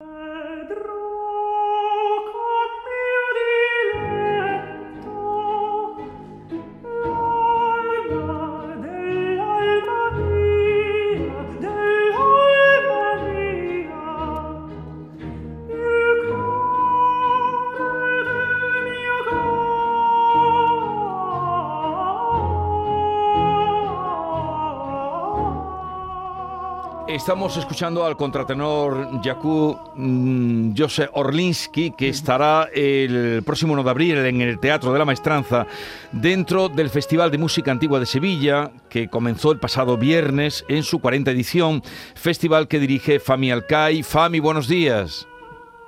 Bye. Estamos escuchando al contratenor Jakub mm, José Orlinsky, que estará el próximo 1 de abril en el Teatro de la Maestranza, dentro del Festival de Música Antigua de Sevilla, que comenzó el pasado viernes en su 40 edición, festival que dirige Fami Alcay. Fami, buenos días.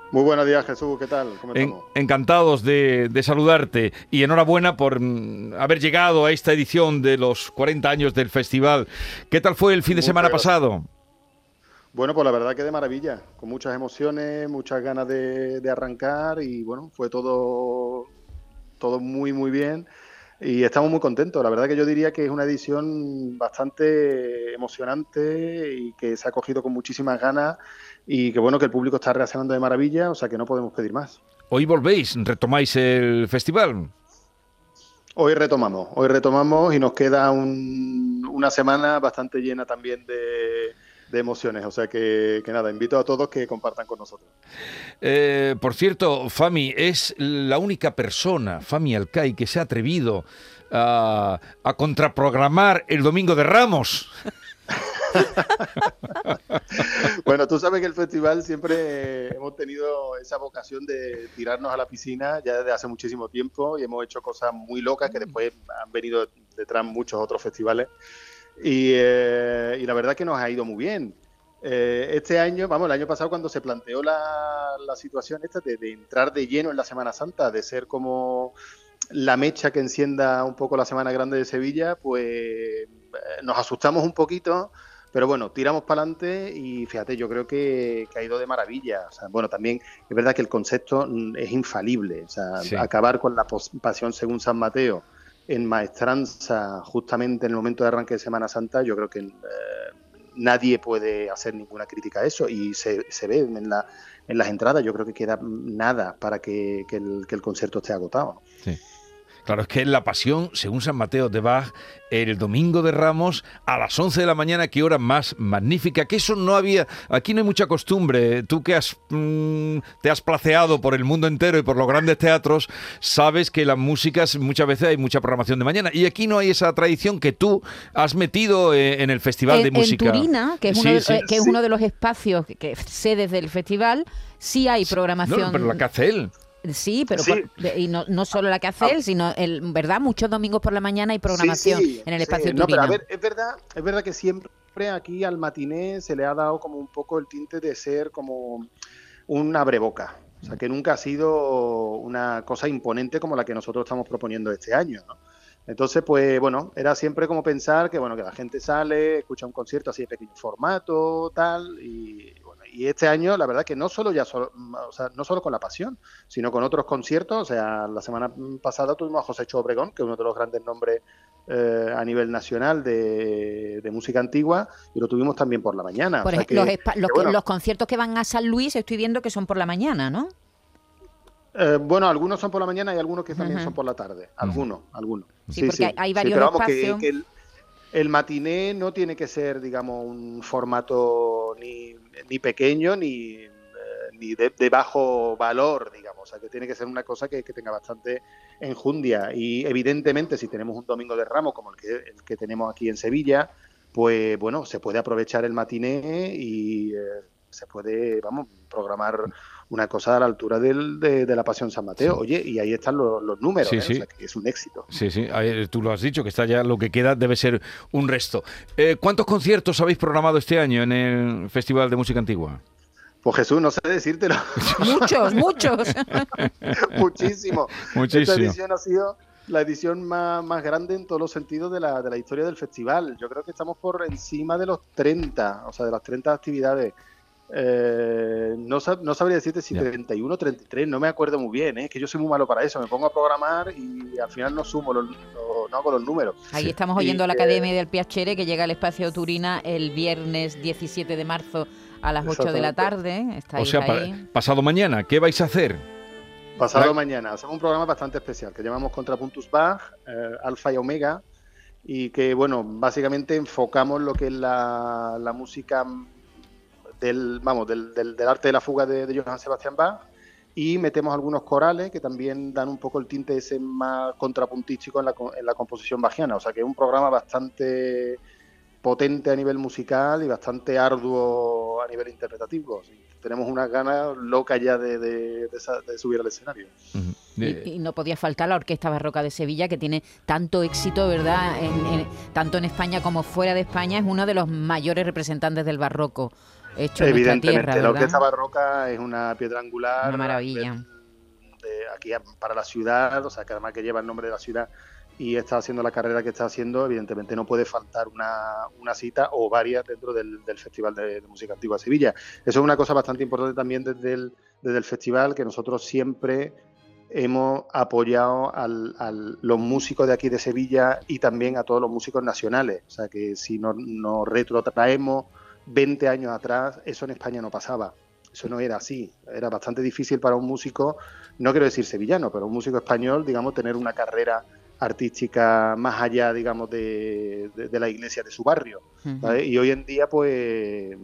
Muy buenos días, Jesús. ¿Qué tal? ¿Cómo encantados de, saludarte y enhorabuena por mm, haber llegado a esta edición de los 40 años del festival. ¿Qué tal fue el fin de semana pasado? Bueno, pues la verdad que de maravilla, con muchas emociones, muchas ganas de, arrancar y bueno, fue todo, todo muy, muy bien y estamos muy contentos. La verdad que yo diría que es una edición bastante emocionante y que se ha cogido con muchísimas ganas y que bueno, que el público está reaccionando de maravilla, o sea que no podemos pedir más. Hoy volvéis, retomáis el festival. Hoy retomamos, hoy retomamos y nos queda una semana bastante llena también de de emociones. O sea que, nada, invito a todos que compartan con nosotros. Eh, por cierto, Fami es la única persona, Fami Alcai, que se ha atrevido a, a contraprogramar el Domingo de Ramos. bueno, tú sabes que el festival siempre hemos tenido esa vocación de tirarnos a la piscina ya desde hace muchísimo tiempo y hemos hecho cosas muy locas que después han venido detrás muchos otros festivales. Eh, y, la verdad que nos ha ido muy bien. Eh, este año, vamos, el año pasado cuando se planteó la, situación esta de, entrar de lleno en la Semana Santa, de ser como la mecha que encienda un poco la Semana Grande de Sevilla, pues eh, nos asustamos un poquito, pero bueno, tiramos para adelante y fíjate, yo creo que, ha ido de maravilla. O sea, bueno, también es verdad que el concepto es infalible, o sea, acabar con la pasión según San Mateo en maestranza justamente en el momento de arranque de Semana Santa, yo creo que eh, nadie puede hacer ninguna crítica a eso y se, se ve en, la, en las entradas, yo creo que queda nada para que, el, que el concierto esté agotado. Sí. Claro, es que la pasión, según San Mateo de Bach, el domingo de Ramos a las 11 de la mañana, qué hora más magnífica, que eso no había, aquí no hay mucha costumbre, tú que has, mm, te has placeado por el mundo entero y por los grandes teatros, sabes que las músicas muchas veces hay mucha programación de mañana y aquí no hay esa tradición que tú has metido eh, en el Festival de Música. En Turina, que es, uno, de, eh, que es uno de los espacios que, sedes del festival, sí hay programación. No, pero la que hace él. Sí, pero y no, no, solo la que hace él, sino el, verdad, muchos domingos por la mañana hay programación en el espacio no, pero a ver, es verdad, es verdad que siempre aquí al matiné se le ha dado como un poco el tinte de ser como un abreboca. O sea, que nunca ha sido una cosa imponente como la que nosotros estamos proponiendo este año, Entonces, pues bueno, era siempre como pensar que bueno, que la gente sale, escucha un concierto así de pequeño formato, tal, y y este año, la verdad que no solo ya o sea, no solo con la pasión, sino con otros conciertos. O sea, la semana pasada tuvimos a José Chobregón, que es uno de los grandes nombres eh, a nivel nacional de, música antigua, y lo tuvimos también por la mañana. Por los, conciertos que van a San Luis, estoy viendo que son por la mañana, ¿no? Eh, bueno, algunos son por la mañana y algunos que también son por la tarde. Algunos, algunos. Sí, porque hay varios espacios. el matiné no tiene que ser, digamos, un formato ni ni pequeño ni, eh, ni de, bajo valor, digamos. O sea, que tiene que ser una cosa que, tenga bastante enjundia. Y evidentemente, si tenemos un domingo de ramo como el que, el que tenemos aquí en Sevilla, pues bueno, se puede aprovechar el matiné y eh, se puede, vamos, programar una cosa a la altura del, de, la Pasión San Mateo. Oye, y ahí están los, números, ¿eh? O sea, que es un éxito. Sí, sí, tú lo has dicho, que está ya lo que queda debe ser un resto. Eh, ¿Cuántos conciertos habéis programado este año en el Festival de Música Antigua? Pues Jesús, no sé decírtelo. muchos, muchos. Muchísimo. Muchísimo. Esta edición ha sido la edición más, más, grande en todos los sentidos de la, de la historia del festival. Yo creo que estamos por encima de los 30, o sea, de las 30 actividades. Eh, no, no, sabría decirte si 31 o 33, no me acuerdo muy bien, ¿eh? es que yo soy muy malo para eso, me pongo a programar y al final no sumo, los, no, hago los números. Ahí estamos oyendo a la Academia del Piacere que llega al espacio Turina el viernes 17 de marzo a las 8 de la tarde. o sea, pasado mañana, ¿qué vais a hacer? Pasado mañana, hacemos un programa bastante especial que llamamos Contrapuntus Bach, eh, Alfa y Omega, y que, bueno, básicamente enfocamos lo que es la, música del, vamos, del, del, arte de la fuga de, de Johann Sebastian Bach y metemos algunos corales que también dan un poco el tinte ese más contrapuntístico en la, en la composición bajiana. O sea que es un programa bastante potente a nivel musical y bastante arduo a nivel interpretativo. Tenemos unas ganas locas ya de, de, subir al escenario. y, no podía faltar la Orquesta Barroca de Sevilla, que tiene tanto éxito, ¿verdad? tanto en España como fuera de España, es uno de los mayores representantes del barroco hecho Evidentemente, tierra, la Orquesta Barroca es una piedra angular. Una maravilla. De, aquí para la ciudad, o sea, que además que lleva el nombre de la ciudad y está haciendo la carrera que está haciendo, evidentemente no puede faltar una, una cita o varias dentro del, Festival de, Música Antigua de Sevilla. Eso es una cosa bastante importante también desde el, desde el festival, que nosotros siempre hemos apoyado a los músicos de aquí de Sevilla y también a todos los músicos nacionales. O sea que si nos, nos retrotraemos 20 años atrás eso en España no pasaba. Eso no era así. Era bastante difícil para un músico, no quiero decir sevillano, pero un músico español, digamos, tener una carrera artística más allá, digamos, de, la iglesia de su barrio. Y hoy en día, pues, eh,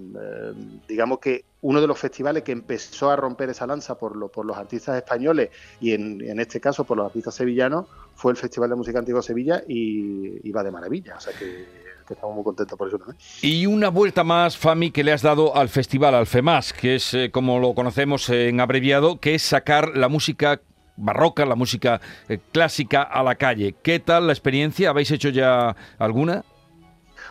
digamos que uno de los festivales que empezó a romper esa lanza por, por los artistas españoles y en, en, este caso por los artistas sevillanos fue el Festival de Música Antigua Sevilla y, va de maravilla. O sea que que estamos muy contentos por eso también. Y una vuelta más, Fami, que le has dado al festival, al FEMAS, que es eh, como lo conocemos en abreviado, que es sacar la música barroca, la música eh, clásica a la calle. ¿Qué tal la experiencia? ¿Habéis hecho ya alguna?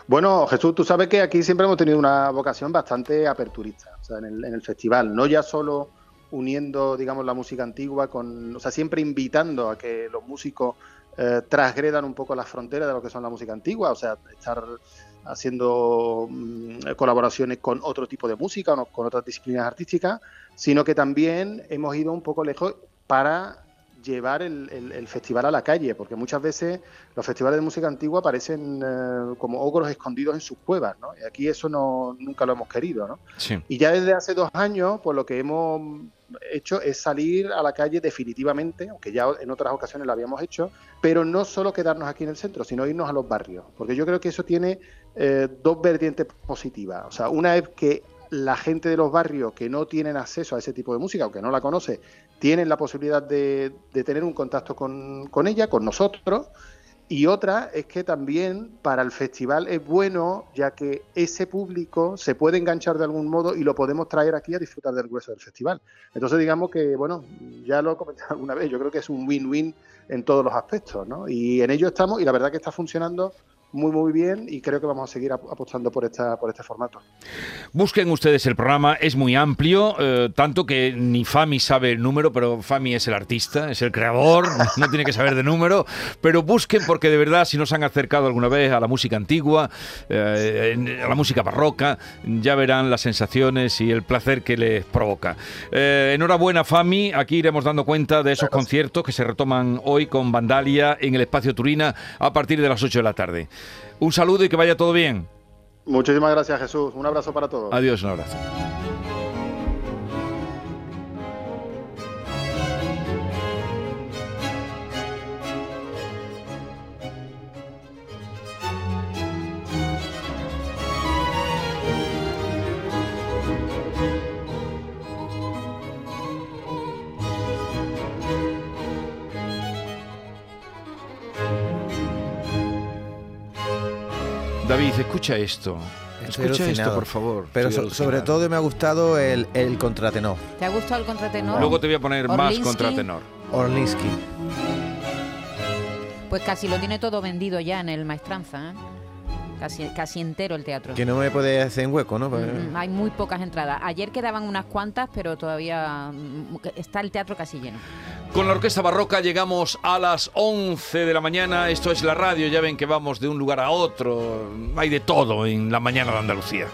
Bueno, Jesús, tú sabes que aquí siempre hemos tenido una vocación bastante aperturista, o sea, en el, en el festival, no ya solo uniendo, digamos, la música antigua con, o sea, siempre invitando a que los músicos eh, transgredan un poco las fronteras de lo que son la música antigua, o sea, estar haciendo mm, colaboraciones con otro tipo de música o con otras disciplinas artísticas, sino que también hemos ido un poco lejos para llevar el, festival a la calle, porque muchas veces los festivales de música antigua parecen eh, como ogros escondidos en sus cuevas, ¿no? Y aquí eso no, nunca lo hemos querido, ¿no? Y ya desde hace dos años, pues lo que hemos hecho es salir a la calle definitivamente, aunque ya en otras ocasiones lo habíamos hecho, pero no solo quedarnos aquí en el centro, sino irnos a los barrios, porque yo creo que eso tiene eh, dos vertientes positivas. O sea, una es que la gente de los barrios que no tienen acceso a ese tipo de música, aunque no la conoce, tienen la posibilidad de, tener un contacto con, con, ella, con nosotros. Y otra es que también para el festival es bueno, ya que ese público se puede enganchar de algún modo y lo podemos traer aquí a disfrutar del grueso del festival. Entonces digamos que, bueno, ya lo he comentado alguna vez, yo creo que es un win-win en todos los aspectos, ¿no? Y en ello estamos y la verdad que está funcionando muy muy bien y creo que vamos a seguir apostando por esta por este formato. Busquen ustedes el programa, es muy amplio, eh, tanto que ni Fami sabe el número, pero Fami es el artista, es el creador, no tiene que saber de número, pero busquen porque de verdad si no se han acercado alguna vez a la música antigua, eh, a la música barroca, ya verán las sensaciones y el placer que les provoca. Eh, enhorabuena Fami, aquí iremos dando cuenta de esos conciertos que se retoman hoy con Vandalia en el espacio Turina a partir de las 8 de la tarde. Un saludo y que vaya todo bien. Muchísimas gracias Jesús. Un abrazo para todos. Adiós, un abrazo. David, escucha esto. escucha esto, por favor. Pero sobre todo me ha gustado el, contratenor. ¿Te ha gustado el contratenor? Luego te voy a poner más contratenor. Orlinsky. Pues casi lo tiene todo vendido ya en el Maestranza. ¿eh? Casi, casi entero el teatro. Que no me puede hacer en hueco, ¿no? Mm, hay muy pocas entradas. Ayer quedaban unas cuantas, pero todavía mm, está el teatro casi lleno. Con la Orquesta Barroca llegamos a las 11 de la mañana. Esto es la radio, ya ven que vamos de un lugar a otro. Hay de todo en la mañana de Andalucía.